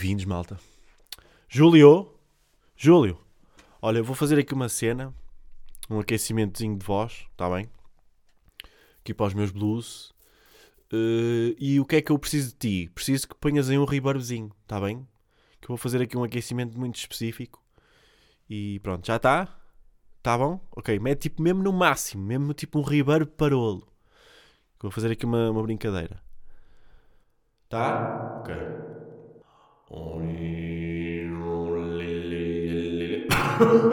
Bem-vindos, malta. Júlio, Júlio, olha, vou fazer aqui uma cena, um aquecimentozinho de voz, está bem? Aqui para os meus blues. Uh, e o que é que eu preciso de ti? Preciso que ponhas aí um reverbzinho, está bem? Que eu vou fazer aqui um aquecimento muito específico. E pronto, já está? Está bom? Ok, mete tipo mesmo no máximo, mesmo tipo um reverb parolo. Vou fazer aqui uma, uma brincadeira. Tá?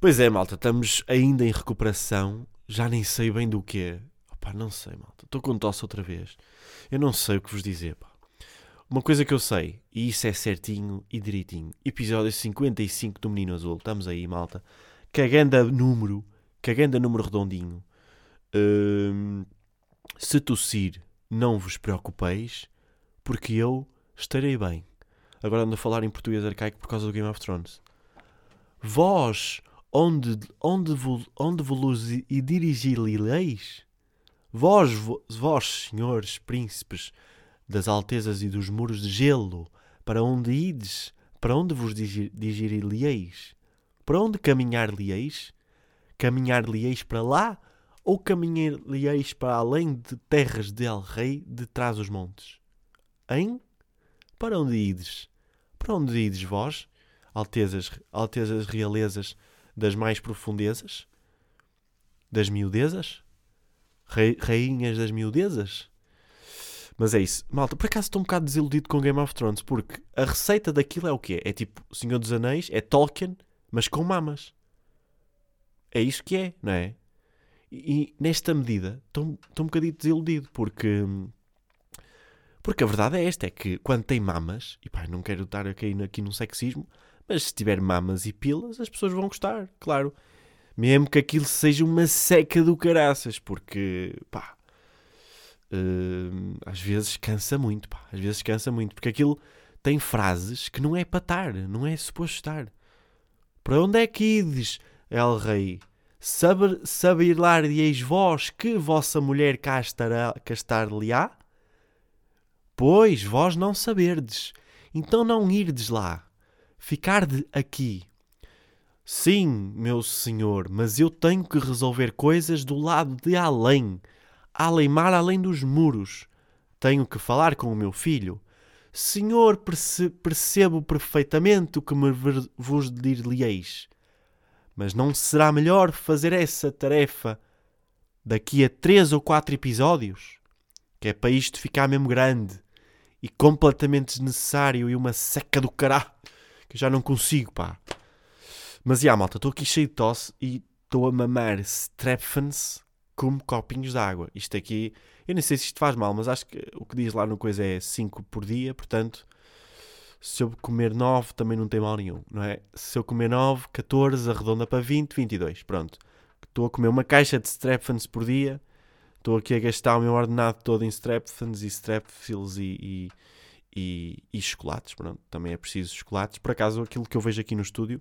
Pois é, malta, estamos ainda em recuperação. Já nem sei bem do que. Opá, não sei, malta. Estou com tosse outra vez. Eu não sei o que vos dizer, pá. Uma coisa que eu sei, e isso é certinho e direitinho. Episódio 55 do Menino Azul. Estamos aí, malta. Caganda número. Caganda número redondinho. Hum, se tossir, não vos preocupeis, porque eu estarei bem. Agora ando a falar em português arcaico por causa do Game of Thrones. Vós, onde, onde, onde vos dirigireis? Vós, vós, senhores príncipes das altezas e dos muros de gelo, para onde ides? Para onde vos dirigireis? Para onde caminhar-lhe-eis? Caminhar-lhe-eis para lá ou caminhar-lhe-eis para além de terras de El Rei de trás montes? Hein? Para onde ides? Para onde ides vós, altezas, altezas realezas das mais profundezas? Das miudezas? Rainhas das miudezas? Mas é isso. Malta, por acaso estou um bocado desiludido com Game of Thrones, porque a receita daquilo é o quê? É tipo Senhor dos Anéis, é Tolkien, mas com mamas. É isso que é, não é? E, e nesta medida estou, estou um bocadinho desiludido, porque... Porque a verdade é esta, é que quando tem mamas, e pá, não quero estar aqui, aqui num sexismo, mas se tiver mamas e pilas, as pessoas vão gostar, claro. Mesmo que aquilo seja uma seca do caraças, porque, pá, uh, às vezes cansa muito, pá, às vezes cansa muito, porque aquilo tem frases que não é para estar, não é suposto estar. Para onde é que ides, El Rei? Saber, saber-lhe-eis vós que vossa mulher cá, estará, cá estar-lhe-á? Pois, vós não saberdes, então não irdes lá, ficarde aqui. Sim, meu senhor, mas eu tenho que resolver coisas do lado de além além-mar além dos muros. Tenho que falar com o meu filho. Senhor, perce percebo perfeitamente o que me vos dir-lhe-eis. Mas não será melhor fazer essa tarefa daqui a três ou quatro episódios? Que é para isto ficar mesmo grande e completamente desnecessário e uma seca do caralho que eu já não consigo, pá. Mas, já, malta, estou aqui cheio de tosse e estou a mamar Strepfans como copinhos de água. Isto aqui, eu nem sei se isto faz mal, mas acho que o que diz lá no coisa é 5 por dia, portanto, se eu comer 9 também não tem mal nenhum, não é? Se eu comer 9, 14, arredonda para 20, 22, pronto. Estou a comer uma caixa de Strepfans por dia, estou aqui a gastar o meu ordenado todo em Strepfans e Strepfils e, e, e, e chocolates, pronto, também é preciso chocolates. Por acaso, aquilo que eu vejo aqui no estúdio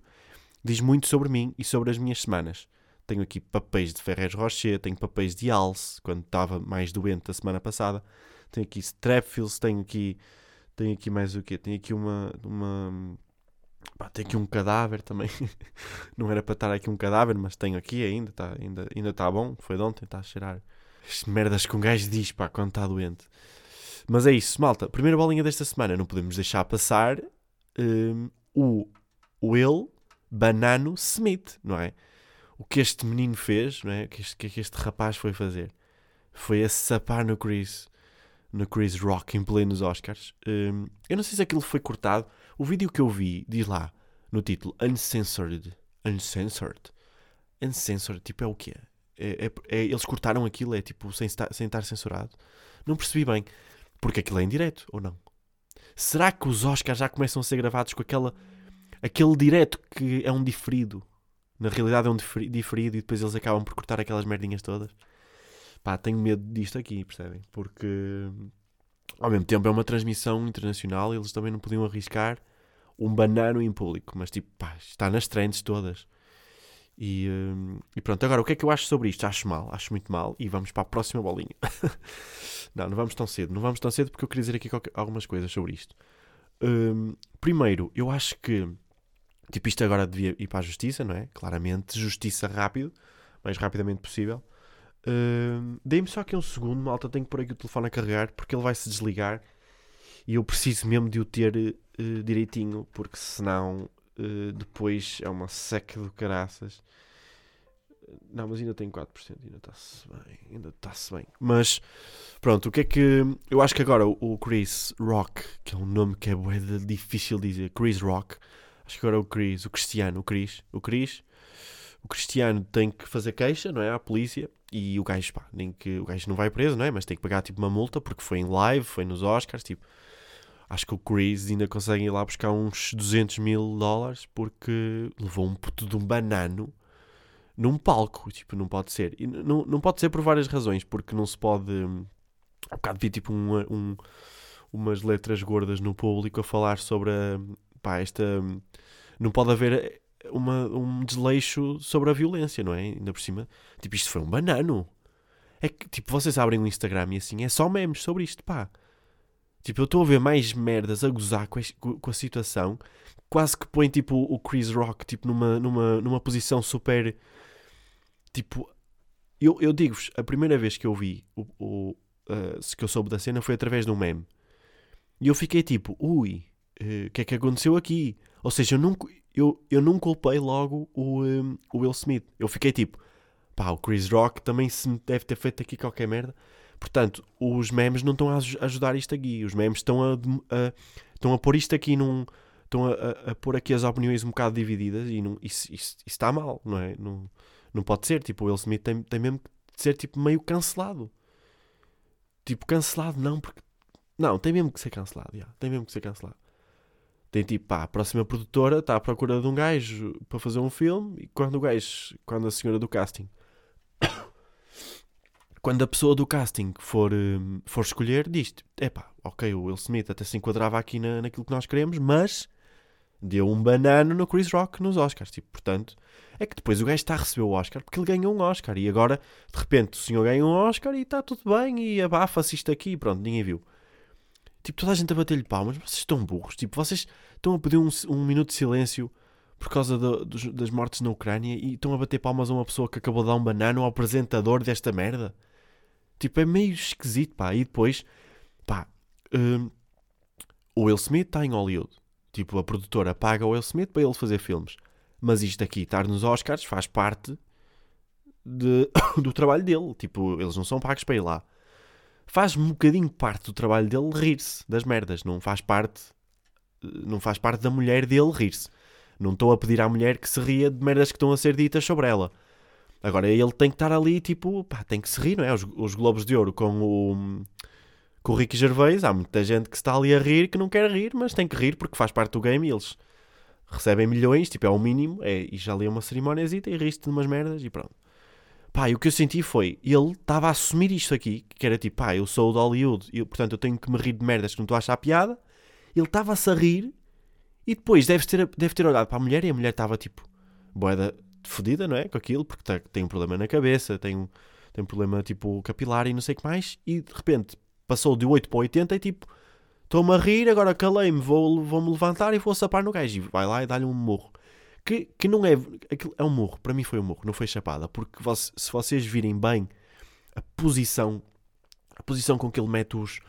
diz muito sobre mim e sobre as minhas semanas. Tenho aqui papéis de Ferrez Rocher, tenho papéis de Alce, quando estava mais doente a semana passada. Tenho aqui Strepsils, tenho aqui, tenho aqui mais o quê? Tenho aqui uma, uma Pá, aqui um cadáver também. não era para estar aqui um cadáver, mas tenho aqui ainda. Está ainda, ainda tá bom. Foi de ontem, está a cheirar. As merdas que um gajo diz pá, quando está doente. Mas é isso, malta. Primeira bolinha desta semana. Não podemos deixar passar um, o Will Banano Smith, não é? o que este menino fez, não é? o que este, que este rapaz foi fazer, foi a sapar no Chris, no Chris Rock em plenos Oscars. Um, eu não sei se aquilo foi cortado. O vídeo que eu vi diz lá no título Uncensored. Uncensored. Uncensored, tipo, é o quê? É, é, é, eles cortaram aquilo, é tipo, sem estar, sem estar censurado. Não percebi bem. Porque aquilo é em direto, ou não? Será que os Oscars já começam a ser gravados com aquela, aquele direto que é um diferido? na realidade é um diferido e depois eles acabam por cortar aquelas merdinhas todas. Pá, tenho medo disto aqui, percebem? Porque ao mesmo tempo é uma transmissão internacional e eles também não podiam arriscar um banano em público, mas tipo, pá, está nas trends todas. E, hum, e, pronto, agora o que é que eu acho sobre isto? Acho mal, acho muito mal. E vamos para a próxima bolinha. não, não vamos tão cedo. Não vamos tão cedo porque eu queria dizer aqui algumas coisas sobre isto. Um, primeiro, eu acho que tipo, isto agora devia ir para a justiça, não é? Claramente, justiça rápido, mais rapidamente possível. Um, Dei-me só aqui um segundo, malta. Tenho que pôr aqui o telefone a carregar porque ele vai se desligar e eu preciso mesmo de o ter uh, direitinho porque senão uh, depois é uma seca do caraças. Não, mas ainda tem 4%, ainda está-se bem, ainda está-se bem. Mas pronto, o que é que. Eu acho que agora o Chris Rock, que é um nome que é difícil de dizer, Chris Rock, acho que agora o Chris, o Cristiano, o Chris, o Chris, o Cristiano tem que fazer queixa, não é? À polícia e o gajo, pá, nem que o gajo não vai preso, não é? Mas tem que pagar tipo uma multa porque foi em live, foi nos Oscars, tipo. Acho que o Chris ainda consegue ir lá buscar uns 200 mil dólares porque levou um puto de um banano num palco. Tipo, não pode ser. E não, não pode ser por várias razões, porque não se pode. Um bocado vi tipo um, um, umas letras gordas no público a falar sobre a, pá, esta. Não pode haver uma, um desleixo sobre a violência, não é? Ainda por cima, tipo, isto foi um banano. É que, tipo, vocês abrem o Instagram e assim, é só memes sobre isto, pá. Tipo, eu estou a ver mais merdas a gozar com a, com a situação, quase que põe, tipo, o Chris Rock, tipo, numa, numa, numa posição super Tipo, eu, eu digo-vos, a primeira vez que eu vi o, o uh, que eu soube da cena foi através de um meme. E eu fiquei tipo, ui, eh, o uh, que é que aconteceu aqui? Ou seja, eu não, eu, eu não culpei logo o, um, eh, o Will Smith. Eu fiquei tipo, pá, o Chris Rock também se deve ter feito aqui qualquer merda. Portanto, os memes não estão a ajudar isto aqui. Os memes estão a, a estão a pôr isto aqui num. Estão a, a, a, pôr aqui as opiniões um bocado divididas e não, isso, isso, isso está mal, não é? Não, não pode ser, tipo, o Will Smith tem, tem mesmo que ser tipo meio cancelado. Tipo, cancelado não, porque. Não, tem mesmo que ser cancelado, já. tem mesmo que ser cancelado. Tem tipo, pá, a próxima produtora está à procura de um gajo para fazer um filme e quando o gajo, quando a senhora do casting, quando a pessoa do casting for, hum, for escolher, diz: é pá, ok, o Will Smith até se enquadrava aqui na, naquilo que nós queremos, mas deu um banano no Chris Rock nos Oscars. Tipo, portanto, é que depois o gajo está a receber o Oscar porque ele ganhou um Oscar e agora, de repente, o senhor ganha um Oscar e está tudo bem e abafa-se isto aqui e pronto, ninguém viu. Tipo, toda a gente a bater-lhe palmas, vocês estão burros. Tipo, vocês estão a pedir um, um minuto de silêncio por causa do, dos, das mortes na Ucrânia e estão a bater palmas a uma pessoa que acabou de dar um banano ao apresentador desta merda. Tipo, é meio esquisito, pá. E depois, pá, um, o Will Smith está em Hollywood. Tipo, a produtora paga o Will Smith para ele fazer filmes. Mas isto aqui, estar nos Oscars, faz parte de, do trabalho dele. Tipo, eles não são pagos para ir lá. Faz um bocadinho parte do trabalho dele rir-se das merdas. Não faz parte não faz parte da mulher dele rir-se. Não estou a pedir à mulher que se ria de merdas que estão a ser ditas sobre ela. Agora ele tem que estar ali, tipo, pá, tem que se rir, não é? Os, os Globos de Ouro com o, com o Ricky Gervais, há muita gente que está ali a rir que não quer rir, mas tem que rir porque faz parte do game e eles recebem milhões, tipo, é o mínimo, é, e já é uma cerimóniazita e riste de umas merdas e pronto. Pá, e o que eu senti foi, ele estava a assumir isto aqui, que era tipo, pá, eu sou de Hollywood, e portanto eu tenho que me rir de merdas que não estou a achar piada. Ele estava-se a rir e depois deve ter, deve ter olhado para a mulher e a mulher estava tipo, boeda fodida, não é? Com aquilo, porque tá, tem um problema na cabeça, tem um, tem um problema tipo capilar e não sei o que mais, e de repente passou de 8 para 80 e tipo, Estou-me a rir, agora calei-me, vou-me vou levantar e vou sapar no gajo. E vai lá e dá-lhe um morro. Que, que não é. É um morro, para mim foi um morro, não foi chapada. Porque se vocês virem bem a posição, a posição com que ele mete os,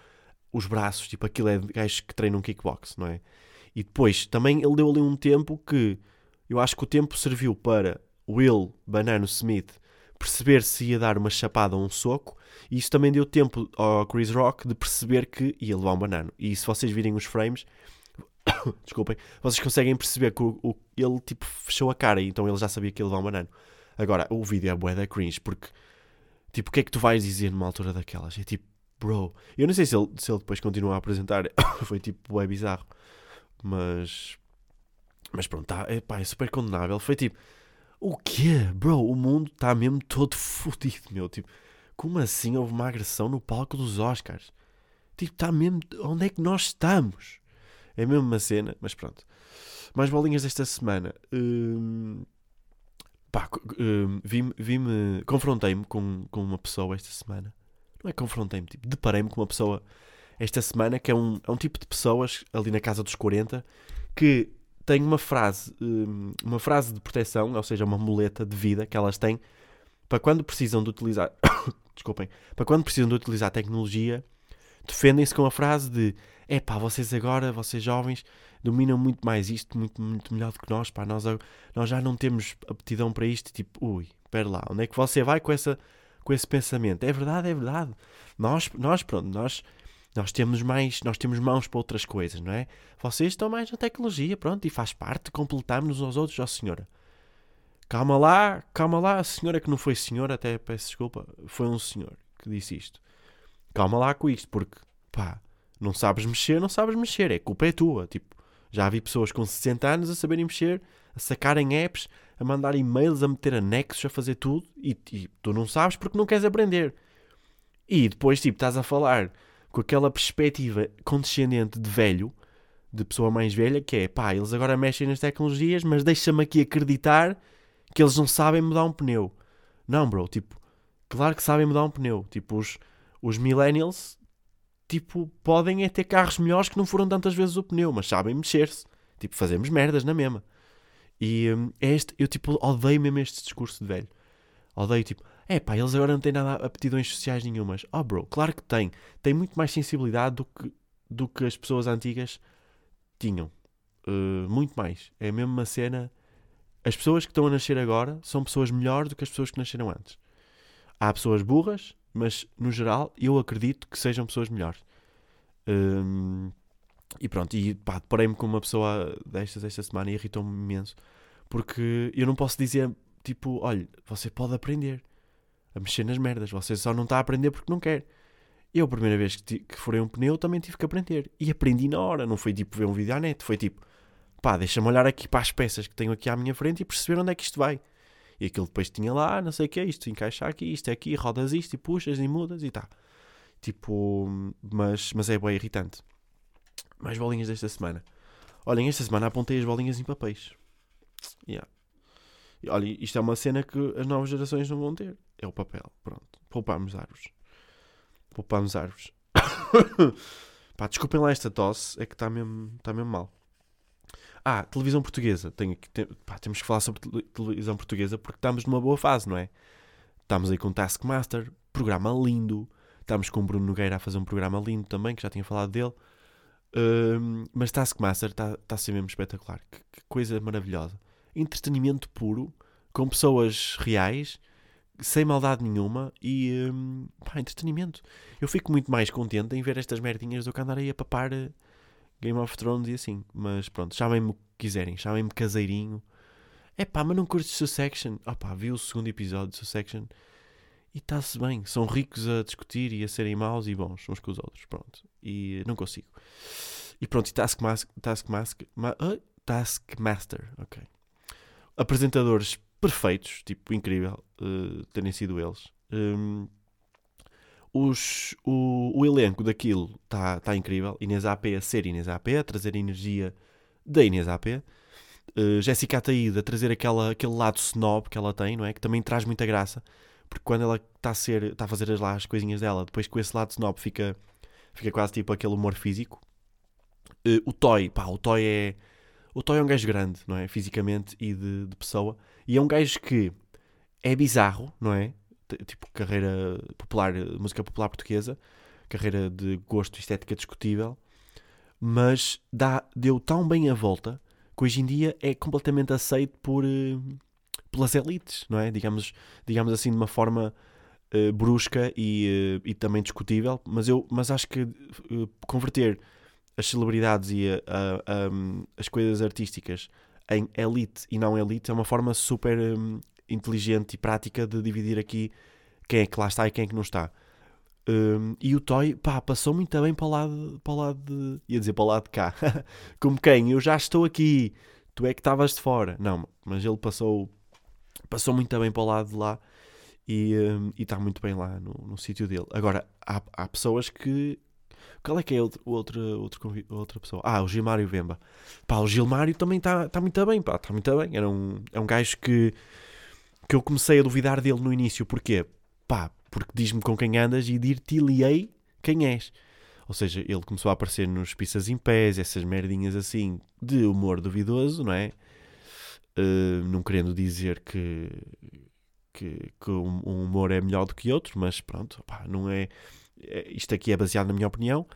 os braços, tipo aquilo é de que treinam kickbox, não é? E depois também ele deu ali um tempo que eu acho que o tempo serviu para Will Banano Smith perceber se ia dar uma chapada ou um soco, e isso também deu tempo ao Chris Rock de perceber que ia levar um banano. E se vocês virem os frames, desculpem, vocês conseguem perceber que o, o, ele tipo fechou a cara, então ele já sabia que ia levar um banano. Agora, o vídeo é bué da cringe, porque tipo, o que é que tu vais dizer numa altura daquelas? É tipo, bro, eu não sei se ele, se ele depois continua a apresentar, foi tipo, bué bizarro, mas, mas pronto, tá, pá, é super condenável. Foi tipo, o quê? Bro, o mundo está mesmo todo fodido, meu. Tipo, como assim houve uma agressão no palco dos Oscars? Tipo, está mesmo. Onde é que nós estamos? É mesmo uma cena, mas pronto. Mais bolinhas desta semana. Hum... pá, uh, vi-me, vi-me confrontei-me com, com uma pessoa esta semana. Não é confrontei-me, tipo, deparei-me com uma pessoa esta semana que é um, é um tipo de pessoas ali na casa dos 40 que tem uma frase, hum, uma frase de proteção, ou seja, uma muleta de vida que elas têm para quando precisam de utilizar, desculpem, para quando precisam de utilizar tecnologia, defendem-se com a frase de é pá, vocês agora, vocês jovens, dominam muito mais isto, muito, muito melhor do que nós, pá, nós, nós já não temos aptidão para isto, tipo, ui, espera lá, onde é que você vai com, essa, com esse pensamento? É verdade, é verdade. Nós, nós pronto, nós nós temos mais, nós temos mãos para outras coisas, não é? Vocês estão mais na tecnologia, pronto, e faz parte, completamos-nos aos outros, ó senhora. Calma lá, calma lá, a senhora que não foi senhora, até peço desculpa, foi um senhor que disse isto. Calma lá com isto, porque, pá, não sabes mexer, não sabes mexer, é culpa é tua. Tipo, já vi pessoas com 60 anos a saberem mexer, a sacarem apps, a mandar e-mails, a meter anexos, a fazer tudo, e, e tu não sabes porque não queres aprender. E depois, tipo, estás a falar com aquela perspectiva condescendente de velho, de pessoa mais velha, que é pá, eles agora mexem nas tecnologias, mas deixa-me aqui acreditar que eles não sabem mudar um pneu. Não, bro, tipo, claro que sabem mudar um pneu. Tipo, os, os millennials, tipo, podem é ter carros melhores que não foram tantas vezes o pneu, mas sabem mexer-se. Tipo, fazemos merdas na mesma. E hum, é este, eu tipo, odeio mesmo este discurso de velho. Odeio, tipo, é pá, eles agora não têm nada aptidões sociais nenhumas. Oh, bro, claro que tem. Tem muito mais sensibilidade do que, do que as pessoas antigas tinham. Uh, muito mais. É mesmo uma cena. As pessoas que estão a nascer agora são pessoas melhores do que as pessoas que nasceram antes. Há pessoas burras, mas no geral eu acredito que sejam pessoas melhores. Um, e pronto, e pá, deparei-me com uma pessoa destas esta semana e irritou-me imenso. Porque eu não posso dizer, tipo, olha, você pode aprender a mexer nas merdas. Você só não está a aprender porque não quer. Eu, a primeira vez que, que furei um pneu, também tive que aprender. E aprendi na hora. Não foi tipo ver um vídeo à net. Foi tipo, pá, deixa-me olhar aqui para as peças que tenho aqui à minha frente e perceber onde é que isto vai. E aquilo depois tinha lá, não sei o que é, isto encaixa aqui, isto é aqui, rodas isto e puxas e mudas e tá. Tipo, mas, mas é bem irritante. Mais bolinhas desta semana. Olhem, esta semana apontei as bolinhas em papéis. Yeah. Olha, isto é uma cena que as novas gerações não vão ter. É o papel. Pronto. Poupamos árvores. Poupamos árvores. Pá, desculpem lá esta tosse. É que está mesmo, tá mesmo mal. Ah, televisão portuguesa. Tenho que, tem, pá, temos que falar sobre televisão portuguesa porque estamos numa boa fase, não é? Estamos aí com Taskmaster. Programa lindo. Estamos com o Bruno Nogueira a fazer um programa lindo também, que já tinha falado dele. Uh, mas Taskmaster está tá a ser mesmo espetacular. Que, que coisa maravilhosa. Entretenimento puro, com pessoas reais sem maldade nenhuma e hum, pá, entretenimento. Eu fico muito mais contente em ver estas merdinhas do que andar aí a papar eh, Game of Thrones e assim. Mas pronto, chamem-me o que quiserem, chamem-me caseirinho. É pá, mas não curtes Succession? Ah pá, vi o segundo episódio de Succession e está-se bem. São ricos a discutir e a serem maus e bons uns com os outros. Pronto. E não consigo. E pronto, e Taskmaster. Taskmaster, ma, uh, Taskmaster, ok. Apresentadores perfeitos, tipo, incrível uh, terem sido eles. Um, os, o, o, elenco daquilo está tá incrível. Inês AP a ser Inês AP, a trazer a energia da Inês AP. Uh, Jéssica Ataída a trazer aquela, aquele lado snob que ela tem, não é? Que também traz muita graça. Porque quando ela está a, ser, tá a fazer lá as coisinhas dela, depois com esse lado snob fica, fica quase tipo aquele humor físico. Uh, o Toy, pá, o Toy é. O Toy é um gajo grande, não é? Fisicamente e de, de pessoa. E é um gajo que é bizarro, não é? Tipo, carreira popular, música popular portuguesa, carreira de gosto estética discutível, mas dá, deu tão bem a volta que hoje em dia é completamente aceito por, uh, pelas elites, não é? Digamos, digamos assim, de uma forma uh, brusca e, uh, e também discutível, mas, eu, mas acho que converter as celebridades e a, a, a, as coisas artísticas em elite e não elite é uma forma super um, inteligente e prática de dividir aqui quem é que lá está e quem é que não está. Um, e o Toy, pá, passou muito bem para o lado, para lado de. ia dizer para lado de cá. Como quem? Eu já estou aqui, tu é que estavas de fora. Não, mas ele passou, passou muito bem para o lado de lá e um, está muito bem lá no, no sítio dele. Agora, há, há pessoas que qual é que é outro, outro, outro, outra pessoa? Ah, o Gilmário Vemba. Pá, o Gilmário também está tá muito bem, pá, está muito bem. Era um, é um gajo que que eu comecei a duvidar dele no início. Porquê? Pá, porque diz-me com quem andas e dir-te-lhe-ei quem és. Ou seja, ele começou a aparecer nos pizzas em pés, essas merdinhas assim de humor duvidoso, não é? Uh, não querendo dizer que, que, que um, humor é melhor do que outro, mas pronto, pá, não é, Isto aqui é baseado na minha opinião.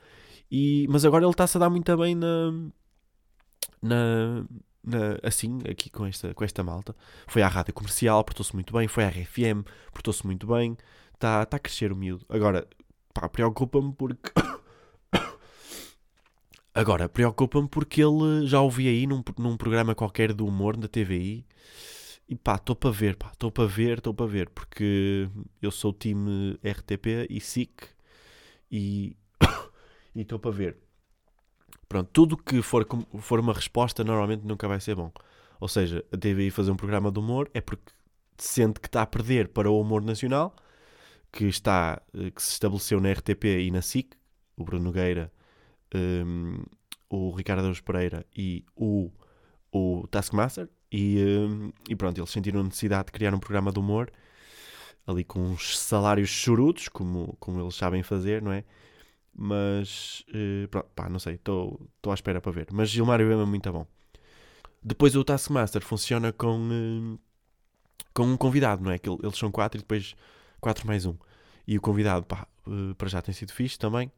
E, mas agora ele está-se a dar muito bem na, na, na, assim, aqui com esta, com esta malta. Foi à rádio comercial, portou-se muito bem. Foi à RFM, portou-se muito bem. Está tá a crescer o miúdo. Agora, pá, preocupa-me porque. Agora, preocupa-me porque ele já ouvi aí num, num programa qualquer do humor da TVI. E pá, estou para ver, estou para ver, estou para ver, porque eu sou o time RTP e SIC e estou para ver. Pronto, tudo que for, for uma resposta normalmente nunca vai ser bom. Ou seja, a TVI fazer um programa de humor é porque sente que está a perder para o humor nacional, que está eh, que se estabeleceu na RTP e na SIC, o Bruno Nogueira um, o Ricardo Araújo Pereira e o, o Taskmaster. E, um, e pronto, eles sentiram necessidade de criar um programa de humor ali com uns salários chorudos, como, como eles sabem fazer, não é? Mas, uh, pronto, pá, não sei, estou à espera para ver. Mas Gilmário é muito bom. Depois o Taskmaster funciona com, uh, com um convidado, não é? Que eles são quatro e depois quatro mais um. E o convidado, pá, uh, para já tem sido fixe também.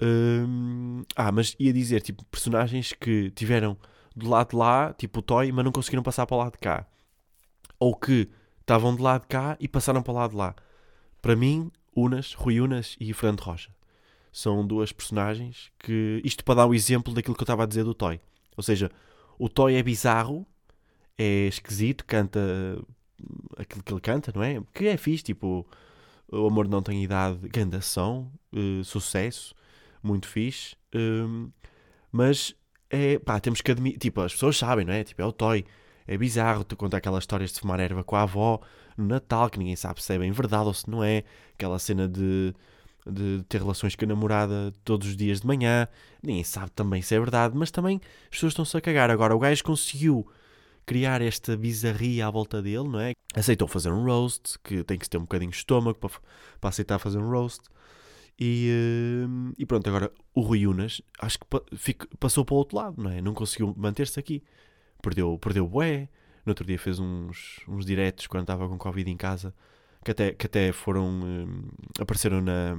Hum, ah, mas ia dizer, tipo, personagens que tiveram do lado de lá, tipo o Toy, mas não conseguiram passar para o lado de cá. Ou que estavam do lado de cá e passaram para o lado de lá. Para mim, Unas, Rui Unas e Fernando Rocha. São duas personagens que. Isto para dar o exemplo daquilo que eu estava a dizer do Toy. Ou seja, o Toy é bizarro, é esquisito, canta aquilo que ele canta, não é? Que é fixe, tipo, o amor não tem idade, gandação, uh, sucesso muito fixe. Um, mas é pá, temos que admitir, tipo, as pessoas sabem, não é? Tipo, é o Toy. É bizarro, tu conta aquelas histórias de fumar erva com a avó no Natal, que ninguém sabe se é bem verdade ou se não é. Aquela cena de, de ter relações com a namorada todos os dias de manhã, ninguém sabe também se é verdade, mas também as pessoas estão-se a cagar. Agora, o gajo conseguiu criar esta bizarria à volta dele, não é? Aceitou fazer um roast, que tem que ter um bocadinho de estômago para, para aceitar fazer um roast. E, uh, e pronto, agora o Rui Unas acho que passou para o outro lado, não é? Não conseguiu manter-se aqui. Perdeu, perdeu bué. No outro dia fez uns, uns diretos quando estava com Covid em casa que até, que até foram. Uh, apareceram na,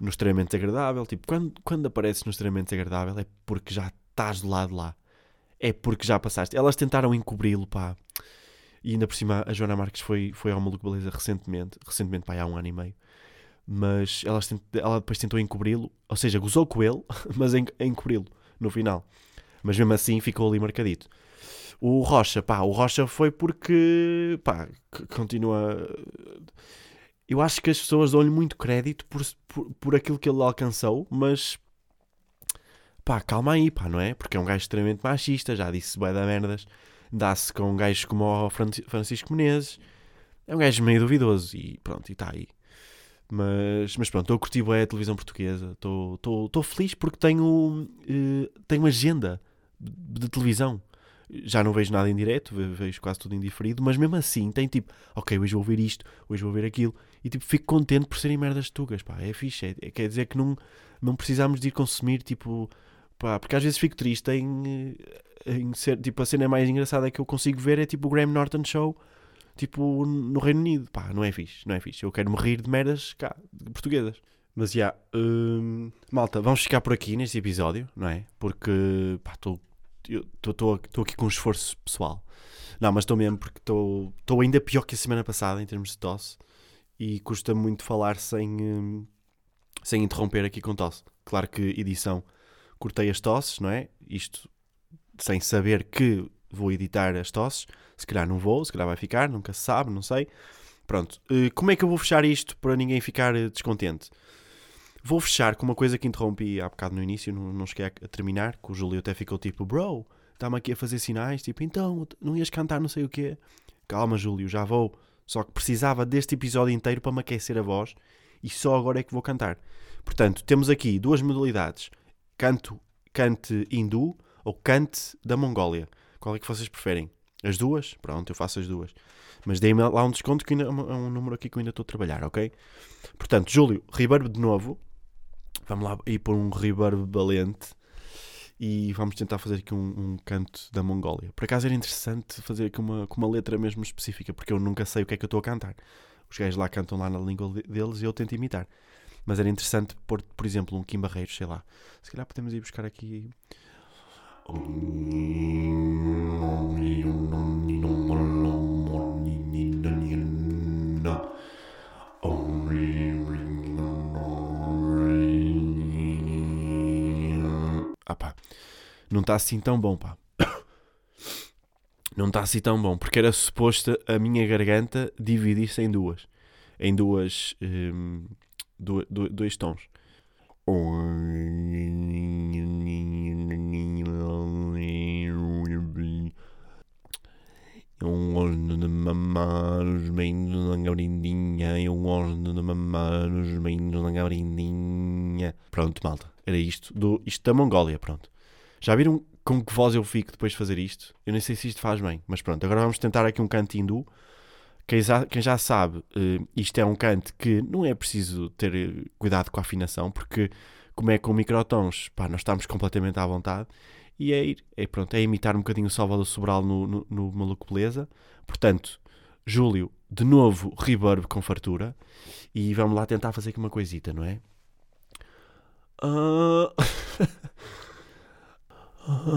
no extremamente agradável. Tipo, quando, quando apareces no extremamente agradável é porque já estás do lado lá. É porque já passaste. Elas tentaram encobri-lo, pá. E ainda por cima a Joana Marques foi, foi ao Maluco Beleza recentemente. Recentemente, pá, há um ano e meio mas ela, ela depois tentou encobri-lo, ou seja, gozou com ele, mas encobri-lo no final. Mas mesmo assim ficou ali marcadito. O Rocha, pá, o Rocha foi porque, pá, continua. Eu acho que as pessoas dão-lhe muito crédito por, por, por aquilo que ele alcançou, mas pá, calma aí, pá, não é? Porque é um gajo extremamente machista, já disse bué da merdas, dá-se com um gajo como o Francisco Menezes, é um gajo meio duvidoso e pronto, e está aí. Mas, mas pronto, estou a curtir a televisão portuguesa. Estou feliz porque tenho, uh, tenho agenda de, televisão. Já não vejo nada em direto, vejo quase tudo indiferido, mas mesmo assim tem tipo, ok, hoje vou ver isto, hoje vou ver aquilo, e tipo, fico contente por serem merdas tugas, pá, é fixe. É, é, quer dizer que não, não precisamos de ir consumir, tipo, pá, porque às vezes fico triste em, em ser, tipo, a cena mais engraçada que eu consigo ver é tipo o Graham Norton Show tipo, no Reino Unido. Pá, não é fixe, não é fixe. Eu quero me rir de merdas cá, portuguesas. Mas já, yeah, hum, malta, vamos ficar por aqui neste episódio, não é? Porque, pá, estou aqui com um esforço pessoal. Não, mas estou mesmo porque estou ainda pior que a semana passada em termos de tosse e custa muito falar sem, hum, sem interromper aqui com tosse. Claro que edição cortei as tosses, não é? Isto sem saber que vou editar as tosses. Se calhar não vou, se calhar vai ficar, nunca se sabe, não sei. Pronto, uh, como é que eu vou fechar isto para ninguém ficar uh, descontente? Vou fechar com uma coisa que interrompi há bocado no início, não, não cheguei a, terminar, que o Júlio até ficou tipo, bro, está-me aqui a fazer sinais, tipo, então, não ias cantar não sei o quê? Calma, Júlio, já vou. Só que precisava deste episódio inteiro para me aquecer a voz e só agora é que vou cantar. Portanto, temos aqui duas modalidades: canto, cante hindu ou cante da Mongólia. Qual é que vocês preferem? As duas? Pronto, eu faço as duas. Mas dei-me lá um desconto que ainda é um, é um número aqui que eu ainda estou a trabalhar, ok? Portanto, Júlio, reverb de novo. Vamos lá ir por um reverb valente e vamos tentar fazer aqui um, um, canto da Mongólia. Por acaso era interessante fazer aqui uma, com uma letra mesmo específica, porque eu nunca sei o que é que eu estou a cantar. Os gajos lá cantam lá na língua deles e eu tento imitar. Mas era interessante pôr, por exemplo, um Kim Barreiros, sei lá. Se calhar podemos ir buscar aqui. Não está assim tão bom, pá. Não está assim tão bom, porque era suposto a minha garganta dividir-se em duas. Em duas. Um, do, do, dois tons. Eu gosto de mamar os meios da gabrindinha. Eu gosto de mamar os meios da gabrindinha. Pronto, malta. Era isto. Do, isto da Mongólia, pronto. Já viram com que voz eu fico depois de fazer isto? Eu nem sei se isto faz bem, mas pronto. Agora vamos tentar aqui um canto hindu. Quem já, quem já sabe, uh, isto é um canto que não é preciso ter eh, cuidado com a afinação, porque como é com microtons, pá, nós estamos completamente à vontade. E é ir, é, pronto, é imitar um bocadinho o Salvador Sobral no, no, no Maluco Beleza. Portanto, Júlio, de novo, reverb com fartura. E vamos lá tentar fazer aqui uma coisita, não é? Uh... Uh...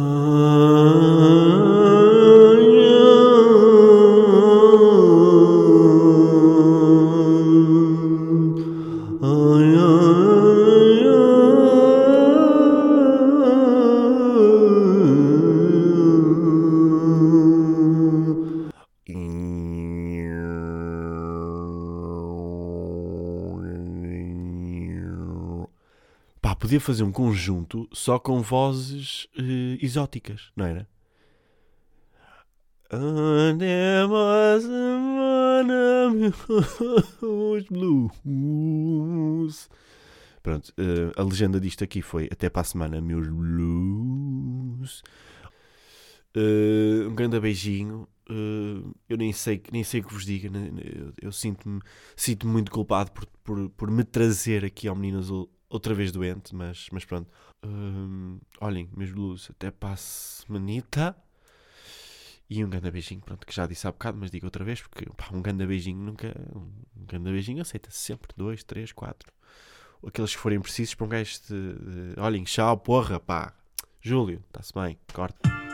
podia fazer um conjunto só com vozes uh, exóticas, não era? Os blues. Pronto, uh, a legenda disto aqui foi até para a semana, meus blues. Uh, um grande beijinho. Eu nem sei, nem sei o que vos diga. Né? Eu, sinto-me sinto muito culpado por, por, por me trazer aqui ao Menino Azul outra vez doente, mas, mas pronto. Olhem, meus blues, até passe manita. E um grande beijinho, pronto, que já disse há bocado, mas digo outra vez, porque pá, um grande beijinho nunca. Um grande beijinho aceita-se sempre. Dois, três, quatro. Aqueles que forem precisos para um gajo de, de. Olhem, tchau, porra, pá. Júlio, está-se bem, corta.